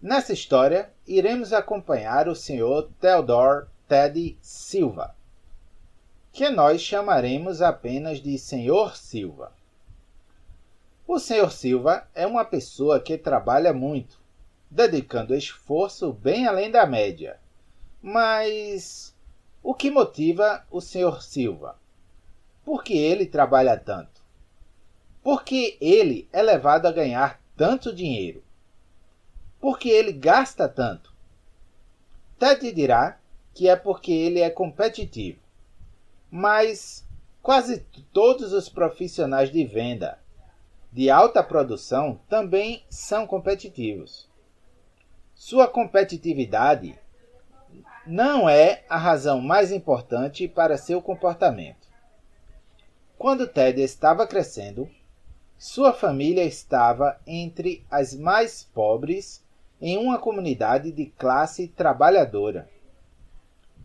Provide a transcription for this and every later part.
Nessa história, iremos acompanhar o Sr. Theodore Ted Silva, que nós chamaremos apenas de Sr. Silva. O Sr. Silva é uma pessoa que trabalha muito, dedicando esforço bem além da média. Mas o que motiva o Sr. Silva? Por que ele trabalha tanto? Por que ele é levado a ganhar tanto dinheiro? Porque ele gasta tanto? Ted dirá que é porque ele é competitivo. Mas quase todos os profissionais de venda de alta produção também são competitivos. Sua competitividade não é a razão mais importante para seu comportamento. Quando Ted estava crescendo, sua família estava entre as mais pobres em uma comunidade de classe trabalhadora.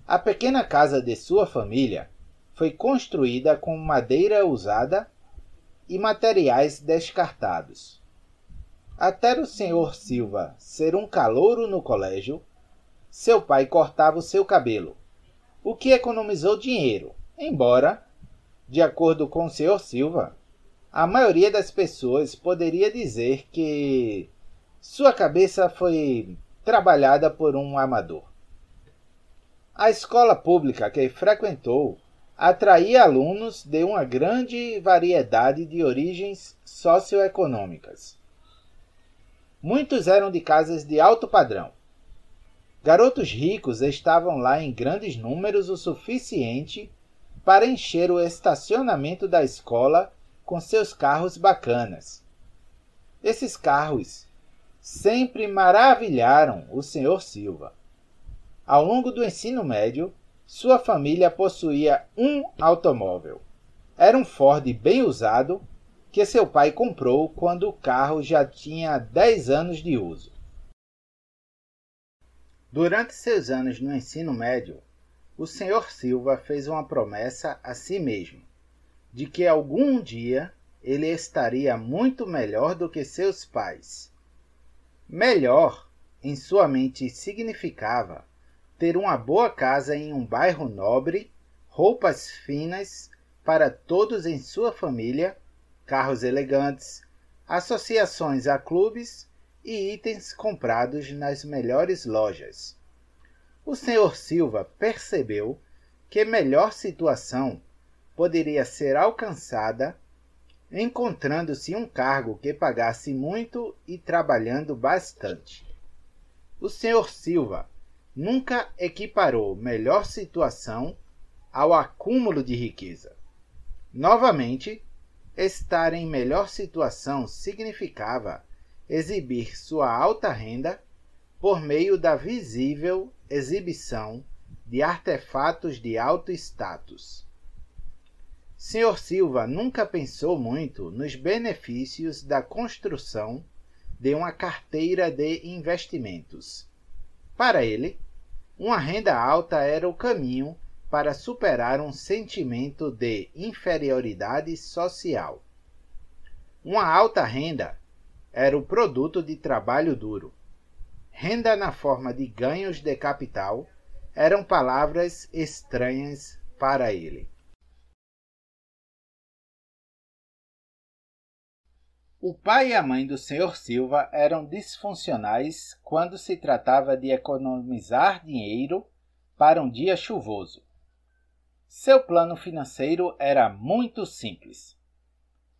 A pequena casa de sua família foi construída com madeira usada e materiais descartados. Até o senhor Silva ser um calouro no colégio, seu pai cortava o seu cabelo, o que economizou dinheiro, embora, de acordo com o senhor Silva, a maioria das pessoas poderia dizer que sua cabeça foi trabalhada por um amador. A escola pública que frequentou atraía alunos de uma grande variedade de origens socioeconômicas. Muitos eram de casas de alto padrão. Garotos ricos estavam lá em grandes números o suficiente para encher o estacionamento da escola com seus carros bacanas. Esses carros sempre maravilharam o Sr. Silva. Ao longo do ensino médio, sua família possuía um automóvel. Era um Ford bem usado que seu pai comprou quando o carro já tinha 10 anos de uso. Durante seus anos no ensino médio, o Sr. Silva fez uma promessa a si mesmo de que algum dia ele estaria muito melhor do que seus pais Melhor, em sua mente, significava ter uma boa casa em um bairro nobre, roupas finas para todos em sua família, carros elegantes, associações a clubes e itens comprados nas melhores lojas. O Sr. Silva percebeu que melhor situação poderia ser alcançada encontrando-se um cargo que pagasse muito e trabalhando bastante. O Sr. Silva nunca equiparou melhor situação ao acúmulo de riqueza. Novamente, estar em melhor situação significava exibir sua alta renda por meio da visível exibição de artefatos de alto status. Sr. Silva nunca pensou muito nos benefícios da construção de uma carteira de investimentos. Para ele, uma renda alta era o caminho para superar um sentimento de inferioridade social. Uma alta renda era o produto de trabalho duro. Renda na forma de ganhos de capital eram palavras estranhas para ele. O pai e a mãe do Sr. Silva eram disfuncionais quando se tratava de economizar dinheiro para um dia chuvoso. Seu plano financeiro era muito simples.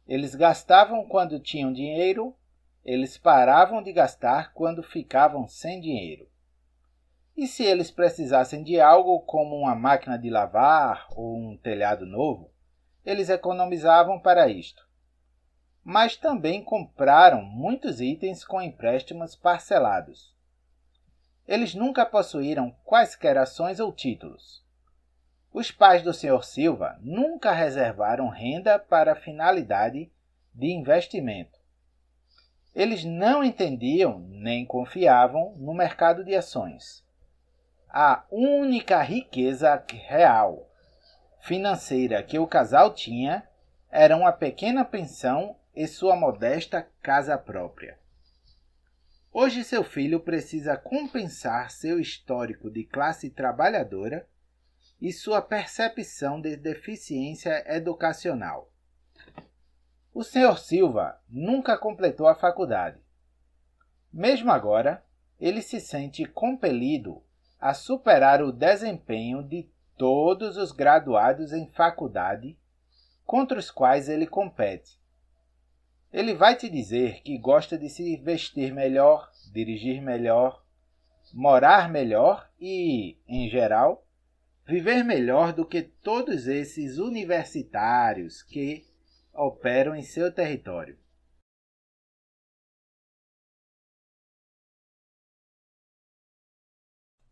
Eles gastavam quando tinham dinheiro, eles paravam de gastar quando ficavam sem dinheiro. E se eles precisassem de algo como uma máquina de lavar ou um telhado novo, eles economizavam para isto mas também compraram muitos itens com empréstimos parcelados. Eles nunca possuíram quaisquer ações ou títulos. Os pais do Sr. Silva nunca reservaram renda para finalidade de investimento. Eles não entendiam nem confiavam no mercado de ações. A única riqueza real financeira que o casal tinha era uma pequena pensão e sua modesta casa própria. Hoje seu filho precisa compensar seu histórico de classe trabalhadora e sua percepção de deficiência educacional. O Sr. Silva nunca completou a faculdade. Mesmo agora, ele se sente compelido a superar o desempenho de todos os graduados em faculdade contra os quais ele compete ele vai te dizer que gosta de se vestir melhor, dirigir melhor, morar melhor e, em geral, viver melhor do que todos esses universitários que operam em seu território.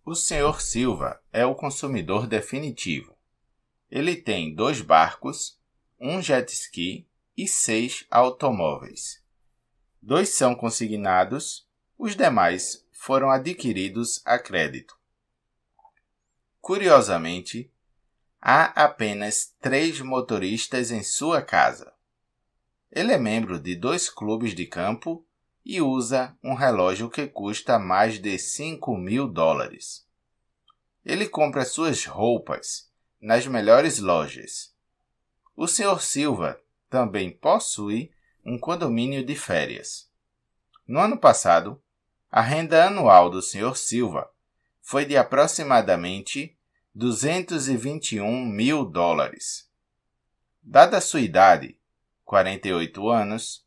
O Sr. Silva é o consumidor definitivo. Ele tem dois barcos, um jet ski e seis automóveis. Dois são consignados, os demais foram adquiridos a crédito. Curiosamente, há apenas três motoristas em sua casa. Ele é membro de dois clubes de campo e usa um relógio que custa mais de 5 mil dólares. Ele compra suas roupas nas melhores lojas. O Sr. Silva também possui um condomínio de férias. No ano passado, a renda anual do Sr. Silva foi de aproximadamente 221 mil dólares. Dada a sua idade, 48 anos,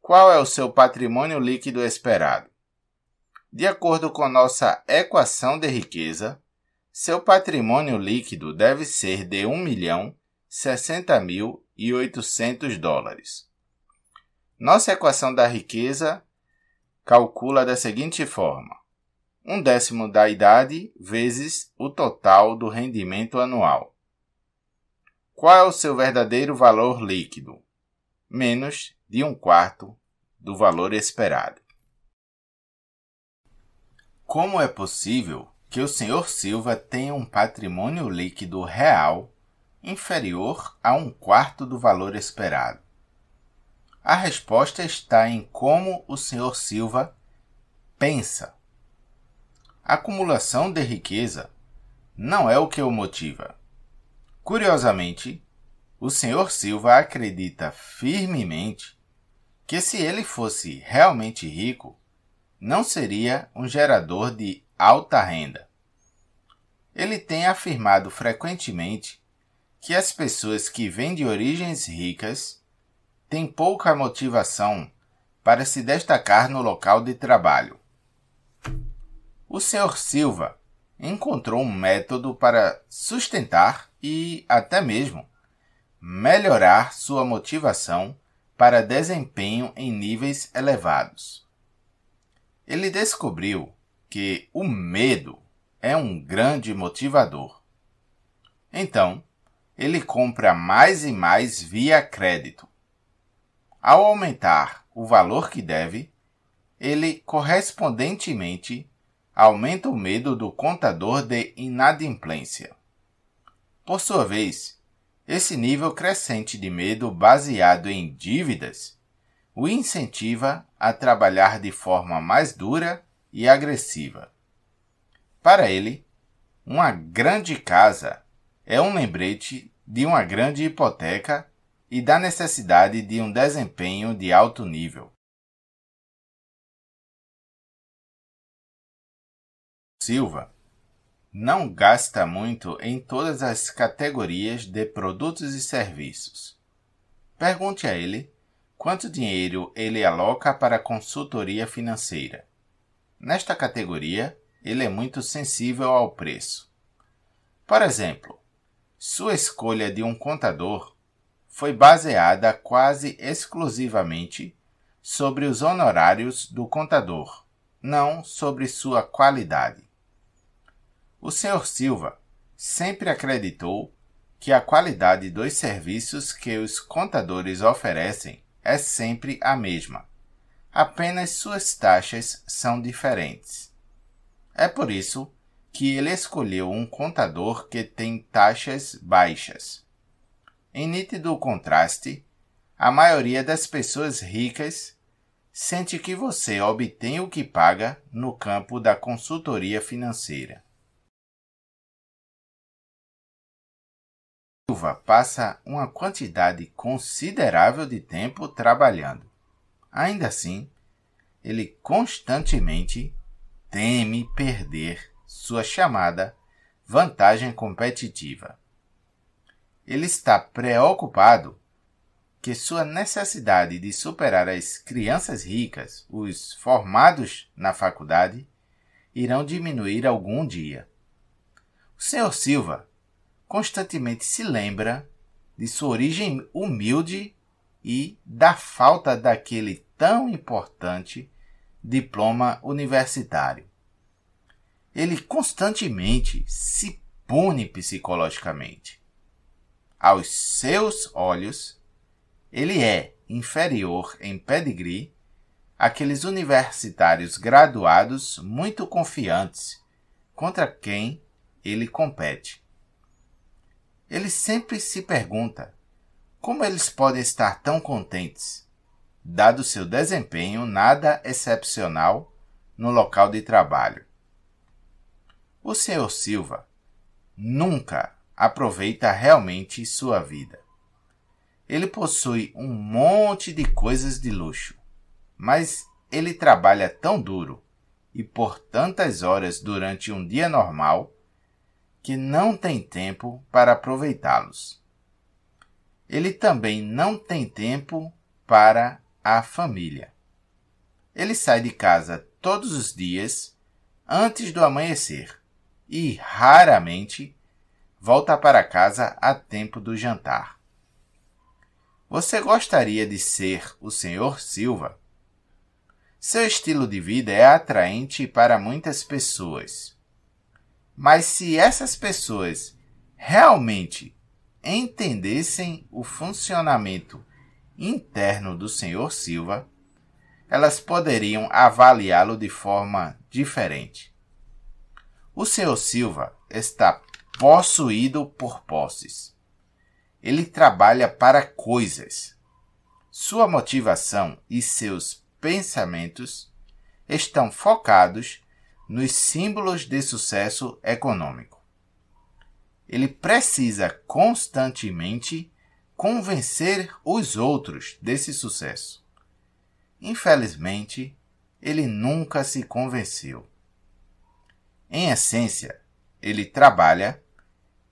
qual é o seu patrimônio líquido esperado? De acordo com nossa equação de riqueza, seu patrimônio líquido deve ser de 1 milhão 60 mil e 800 dólares. Nossa equação da riqueza calcula da seguinte forma: um décimo da idade vezes o total do rendimento anual. Qual é o seu verdadeiro valor líquido? Menos de um quarto do valor esperado. Como é possível que o Sr. Silva tenha um patrimônio líquido real inferior a um quarto do valor esperado? A resposta está em como o Sr. Silva pensa. A acumulação de riqueza não é o que o motiva. Curiosamente, o Sr. Silva acredita firmemente que se ele fosse realmente rico, não seria um gerador de alta renda. Ele tem afirmado frequentemente que as pessoas que vêm de origens ricas têm pouca motivação para se destacar no local de trabalho. O Sr. Silva encontrou um método para sustentar e até mesmo melhorar sua motivação para desempenho em níveis elevados. Ele descobriu que o medo é um grande motivador. Então, ele compra mais e mais via crédito. Ao aumentar o valor que deve, ele correspondentemente aumenta o medo do contador de inadimplência. Por sua vez, esse nível crescente de medo baseado em dívidas o incentiva a trabalhar de forma mais dura e agressiva. Para ele, uma grande casa é um lembrete de uma grande hipoteca e da necessidade de um desempenho de alto nível. Silva não gasta muito em todas as categorias de produtos e serviços. Pergunte a ele quanto dinheiro ele aloca para consultoria financeira. Nesta categoria, ele é muito sensível ao preço. Por exemplo, sua escolha de um contador foi baseada quase exclusivamente sobre os honorários do contador, não sobre sua qualidade. O Sr. Silva sempre acreditou que a qualidade dos serviços que os contadores oferecem é sempre a mesma. Apenas suas taxas são diferentes. É por isso que ele escolheu um contador que tem taxas baixas. Em nítido contraste, a maioria das pessoas ricas sente que você obtém o que paga no campo da consultoria financeira. Silva passa uma quantidade considerável de tempo trabalhando. Ainda assim, ele constantemente teme perder sua chamada vantagem competitiva. Ele está preocupado que sua necessidade de superar as crianças ricas, os formados na faculdade, irão diminuir algum dia. O Sr. Silva constantemente se lembra de sua origem humilde e da falta daquele tão importante diploma universitário. Ele constantemente se pune psicologicamente. Aos seus olhos, ele é inferior em pedigree àqueles universitários graduados muito confiantes contra quem ele compete. Ele sempre se pergunta como eles podem estar tão contentes, dado seu desempenho nada excepcional no local de trabalho. O Sr. Silva nunca aproveita realmente sua vida. Ele possui um monte de coisas de luxo, mas ele trabalha tão duro e por tantas horas durante um dia normal que não tem tempo para aproveitá-los. Ele também não tem tempo para a família. Ele sai de casa todos os dias antes do amanhecer e raramente volta para casa a tempo do jantar. Você gostaria de ser o Sr. Silva? Seu estilo de vida é atraente para muitas pessoas. Mas se essas pessoas realmente entendessem o funcionamento interno do Sr. Silva, elas poderiam avaliá-lo de forma diferente. O Sr. Silva está possuído por posses. Ele trabalha para coisas. Sua motivação e seus pensamentos estão focados nos símbolos de sucesso econômico. Ele precisa constantemente convencer os outros desse sucesso. Infelizmente, ele nunca se convenceu. Em essência, ele trabalha,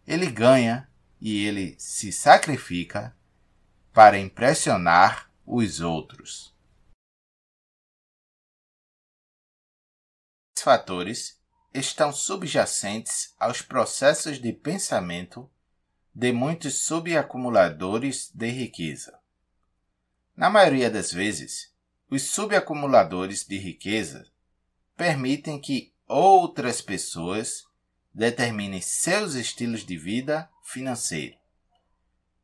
ele ganha e ele se sacrifica para impressionar os outros. Esses fatores estão subjacentes aos processos de pensamento de muitos subacumuladores de riqueza. Na maioria das vezes, os subacumuladores de riqueza permitem que outras pessoas determinem seus estilos de vida financeiro.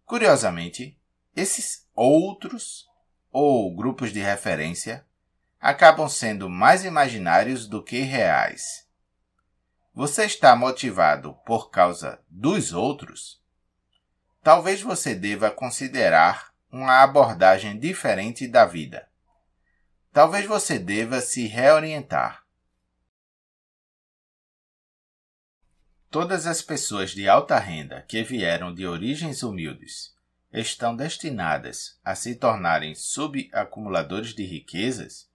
Curiosamente, esses outros ou grupos de referência acabam sendo mais imaginários do que reais. Você está motivado por causa dos outros? Talvez você deva considerar uma abordagem diferente da vida. Talvez você deva se reorientar. Todas as pessoas de alta renda que vieram de origens humildes estão destinadas a se tornarem subacumuladores de riquezas?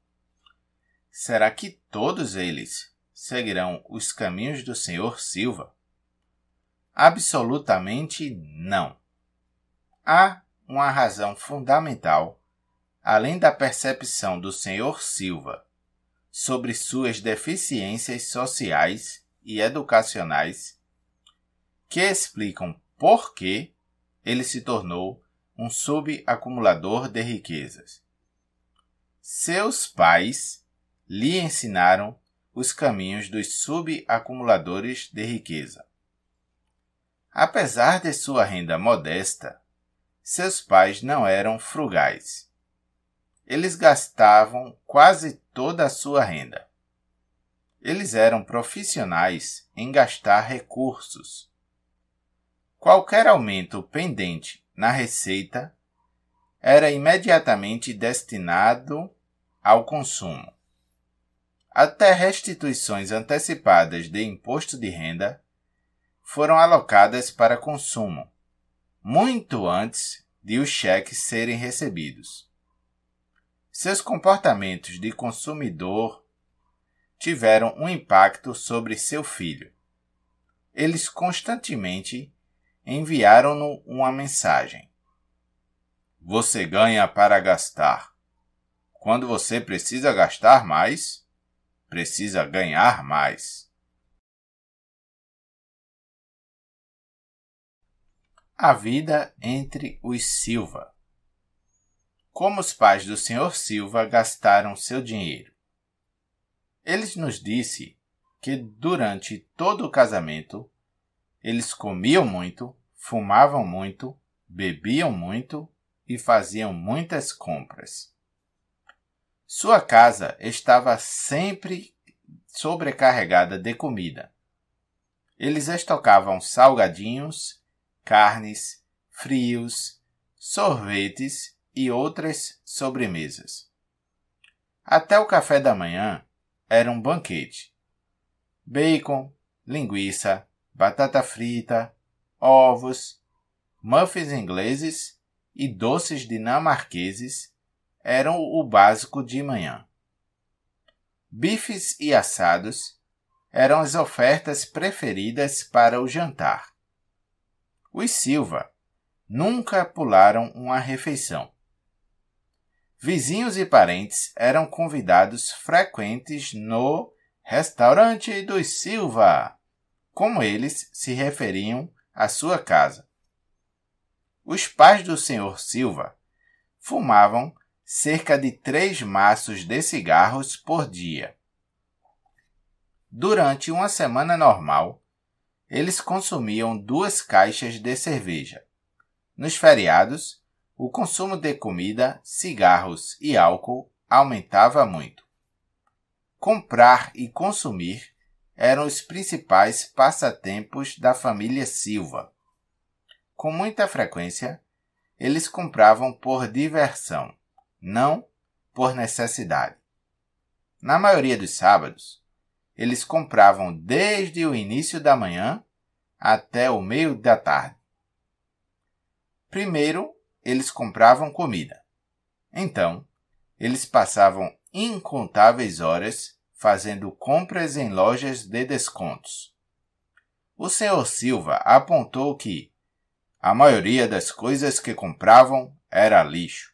Será que todos eles seguirão os caminhos do Senhor Silva? Absolutamente não. Há uma razão fundamental, além da percepção do Senhor Silva sobre suas deficiências sociais e educacionais que explicam por que ele se tornou um subacumulador de riquezas. Seus pais lhe ensinaram os caminhos dos subacumuladores de riqueza. Apesar de sua renda modesta, seus pais não eram frugais. Eles gastavam quase toda a sua renda. Eles eram profissionais em gastar recursos. Qualquer aumento pendente na receita era imediatamente destinado ao consumo. Até restituições antecipadas de imposto de renda foram alocadas para consumo, muito antes de os cheques serem recebidos. Seus comportamentos de consumidor tiveram um impacto sobre seu filho. Eles constantemente enviaram-no uma mensagem. Você ganha para gastar. Quando você precisa gastar mais, precisa ganhar mais. A vida entre os Silva. Como os pais do Sr. Silva gastaram seu dinheiro? Eles nos disse que durante todo o casamento eles comiam muito, fumavam muito, bebiam muito e faziam muitas compras. Sua casa estava sempre sobrecarregada de comida. Eles estocavam salgadinhos, carnes, frios, sorvetes e outras sobremesas. Até o café da manhã era um banquete. Bacon, linguiça, batata frita, ovos, muffins ingleses e doces dinamarqueses eram o básico de manhã. Bifes e assados eram as ofertas preferidas para o jantar. Os Silva nunca pularam uma refeição. Vizinhos e parentes eram convidados frequentes no restaurante dos Silva, como eles se referiam à sua casa. Os pais do Sr. Silva fumavam cerca de três maços de cigarros por dia. Durante uma semana normal, eles consumiam duas caixas de cerveja. Nos feriados, o consumo de comida, cigarros e álcool aumentava muito. Comprar e consumir eram os principais passatempos da família Silva. Com muita frequência, eles compravam por diversão não por necessidade. Na maioria dos sábados, eles compravam desde o início da manhã até o meio da tarde. Primeiro, eles compravam comida. Então, eles passavam incontáveis horas fazendo compras em lojas de descontos. O Sr. Silva apontou que a maioria das coisas que compravam era lixo.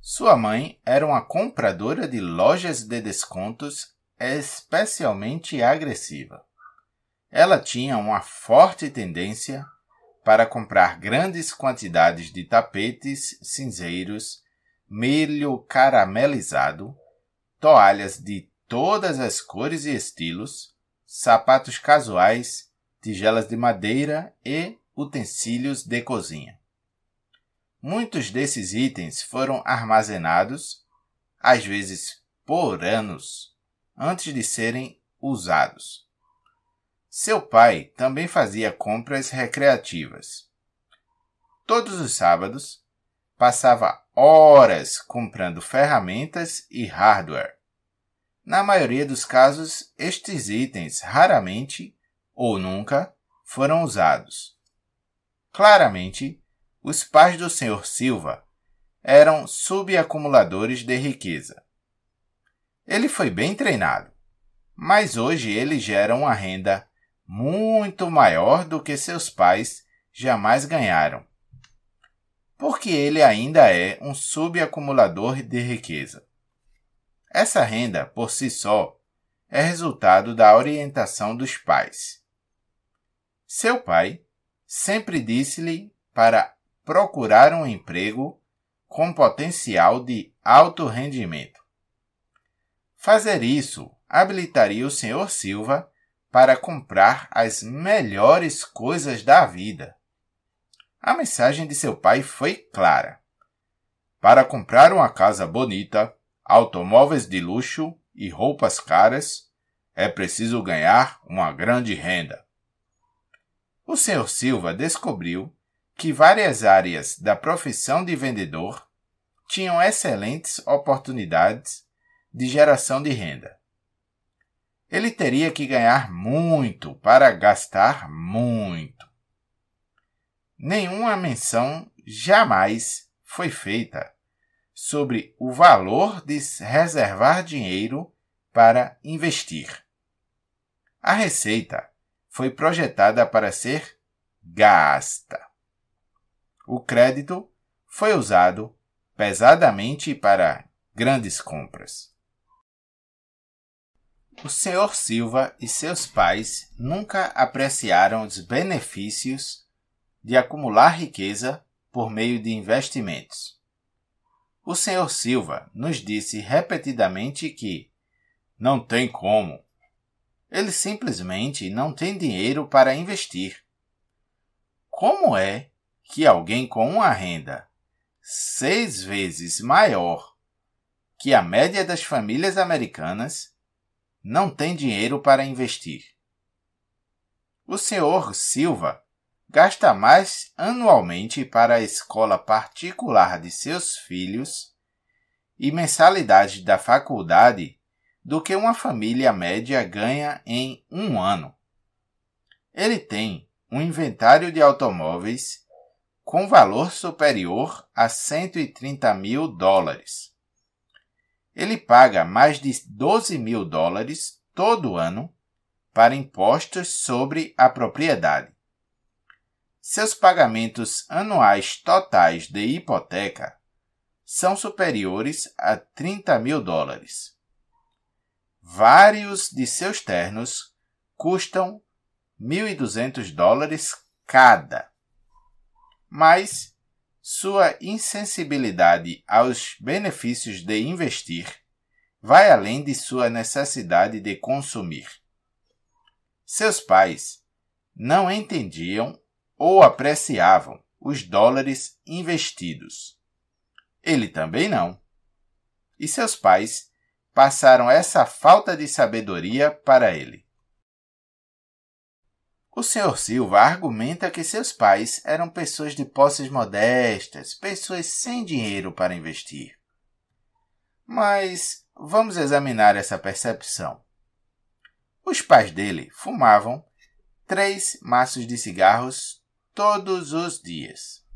Sua mãe era uma compradora de lojas de descontos especialmente agressiva. Ela tinha uma forte tendência para comprar grandes quantidades de tapetes cinzeiros, milho caramelizado, toalhas de todas as cores e estilos, sapatos casuais, tigelas de madeira e utensílios de cozinha. Muitos desses itens foram armazenados, às vezes por anos, antes de serem usados. Seu pai também fazia compras recreativas. Todos os sábados, passava horas comprando ferramentas e hardware. Na maioria dos casos, estes itens raramente ou nunca foram usados. Claramente, os pais do Sr. Silva eram subacumuladores de riqueza. Ele foi bem treinado, mas hoje ele gera uma renda muito maior do que seus pais jamais ganharam. Porque ele ainda é um subacumulador de riqueza. Essa renda, por si só, é resultado da orientação dos pais. Seu pai sempre disse-lhe para procurar um emprego com potencial de alto rendimento. Fazer isso habilitaria o Sr. Silva para comprar as melhores coisas da vida. A mensagem de seu pai foi clara. Para comprar uma casa bonita, automóveis de luxo e roupas caras, é preciso ganhar uma grande renda. O Sr. Silva descobriu que várias áreas da profissão de vendedor tinham excelentes oportunidades de geração de renda. Ele teria que ganhar muito para gastar muito. Nenhuma menção jamais foi feita sobre o valor de reservar dinheiro para investir. A receita foi projetada para ser gasta. O crédito foi usado pesadamente para grandes compras. O Sr. Silva e seus pais nunca apreciaram os benefícios de acumular riqueza por meio de investimentos. O Sr. Silva nos disse repetidamente que não tem como. Ele simplesmente não tem dinheiro para investir. Como é que alguém com uma renda seis vezes maior que a média das famílias americanas não tem dinheiro para investir. O senhor Silva gasta mais anualmente para a escola particular de seus filhos e mensalidade da faculdade do que uma família média ganha em um ano. Ele tem um inventário de automóveis com valor superior a 130 mil dólares. Ele paga mais de 12 mil dólares todo ano para impostos sobre a propriedade. Seus pagamentos anuais totais de hipoteca são superiores a 30 mil dólares. Vários de seus ternos custam 1.200 dólares cada mas sua insensibilidade aos benefícios de investir vai além de sua necessidade de consumir. Seus pais não entendiam ou apreciavam os dólares investidos. Ele também não. E seus pais passaram essa falta de sabedoria para ele. O Sr. Silva argumenta que seus pais eram pessoas de posses modestas, pessoas sem dinheiro para investir. Mas vamos examinar essa percepção. Os pais dele fumavam três maços de cigarros todos os dias.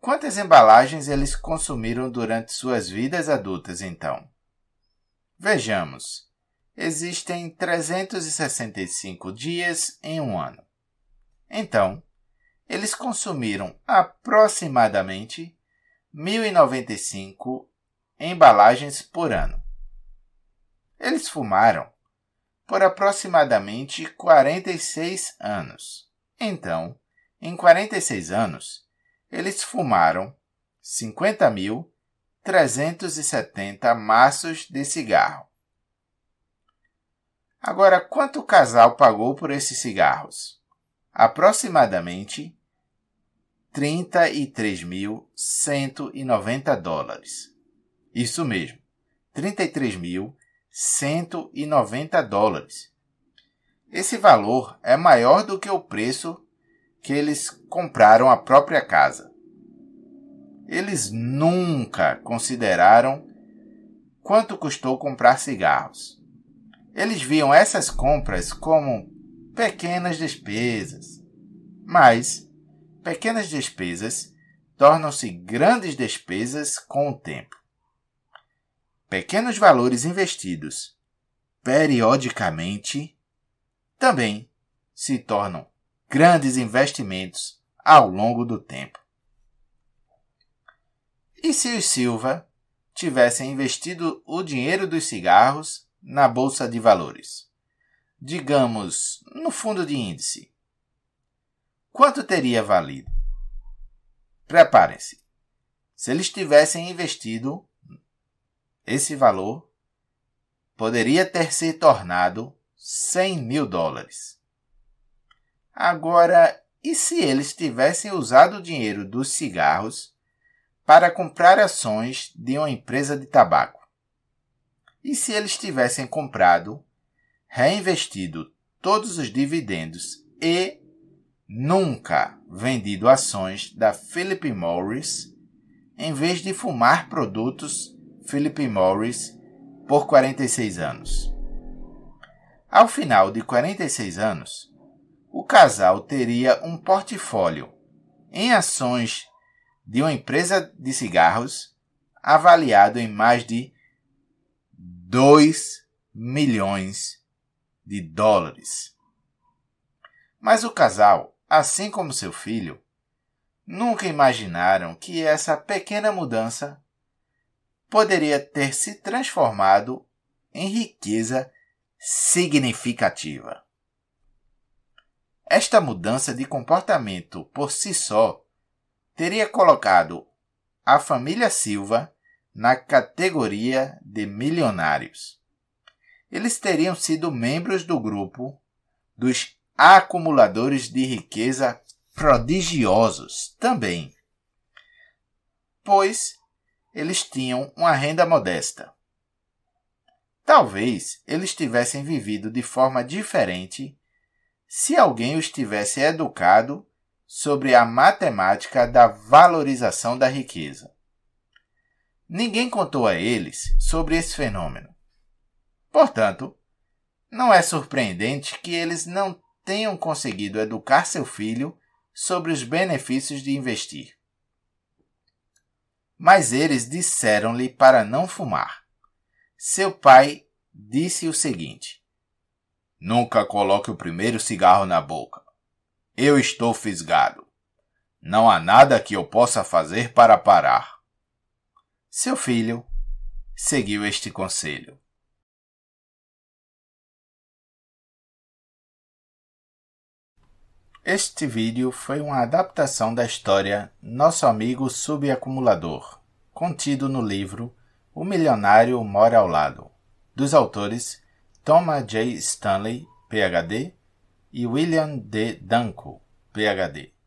Quantas embalagens eles consumiram durante suas vidas adultas, então? Vejamos existem 365 dias em um ano. Então, eles consumiram aproximadamente 1095 embalagens por ano. Eles fumaram por aproximadamente 46 anos. Então, em 46 anos, eles fumaram 50.370 maços de cigarro. Agora, quanto o casal pagou por esses cigarros? Aproximadamente 33.190 dólares. Isso mesmo, 33.190 dólares. Esse valor é maior do que o preço que eles compraram a própria casa. Eles nunca consideraram quanto custou comprar cigarros. Eles viam essas compras como pequenas despesas. Mas pequenas despesas tornam-se grandes despesas com o tempo. Pequenos valores investidos periodicamente também se tornam grandes investimentos ao longo do tempo. E se os Silva tivessem investido o dinheiro dos cigarros na bolsa de valores? Digamos, no fundo de índice. Quanto teria valido? Preparem-se. Se eles tivessem investido esse valor, poderia ter se tornado 100 mil dólares. Agora, e se eles tivessem usado o dinheiro dos cigarros para comprar ações de uma empresa de tabaco? E se eles tivessem comprado, reinvestido todos os dividendos e nunca vendido ações da Philip Morris em vez de fumar produtos Philip Morris por 46 anos. Ao final de 46 anos, o casal teria um portfólio em ações de uma empresa de cigarros avaliado em mais de 2 milhões de dólares. Mas o casal, assim como seu filho, nunca imaginaram que essa pequena mudança poderia ter se transformado em riqueza significativa. Esta mudança de comportamento por si só teria colocado a família Silva na categoria de milionários. Eles teriam sido membros do grupo dos acumuladores de riqueza prodigiosos também, pois eles tinham uma renda modesta. Talvez eles tivessem vivido de forma diferente se alguém os tivesse educado sobre a matemática da valorização da riqueza. Ninguém contou a eles sobre esse fenômeno. Portanto, não é surpreendente que eles não tenham conseguido educar seu filho sobre os benefícios de investir. Mas eles disseram-lhe para não fumar. Seu pai disse o seguinte: Nunca coloque o primeiro cigarro na boca. Eu estou fisgado. Não há nada que eu possa fazer para parar. Seu filho seguiu este conselho. Este vídeo foi uma adaptação da história Nosso Amigo Subacumulador, contido no livro O Milionário Mora ao Lado, dos autores Thomas J. Stanley, PhD, e William D. Danko, PhD.